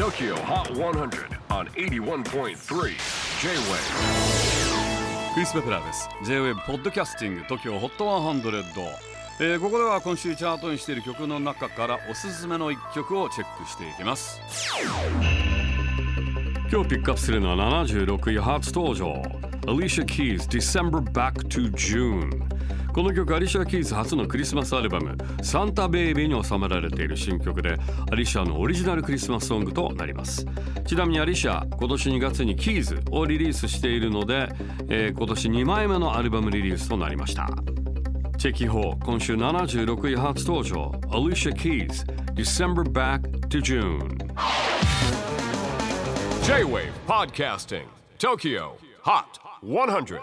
TOKYO HOT 100 on 81.3 J-WAVE クリス・ベプラーです。J-WAVE ポッドキャスティング TOKYO HOT 100、えーここでは今週チャートにしている曲の中からおすすめの一曲をチェックしていきます。今日ピックアップするのは76位初登場。Alicia Keys December Back to June この曲アリシャ・キーズ初のクリスマスアルバム「サンタ・ベイビー」に収められている新曲でアリシャのオリジナルクリスマスソングとなります。ちなみにアリシャ今年2月に「キーズ」をリリースしているので、えー今年2枚目のアルバムリリースとなりました。チェキホー今週76位初登場 Alicia Keys December Back to June J-WAVE PODCASTING TOKYO HOT 100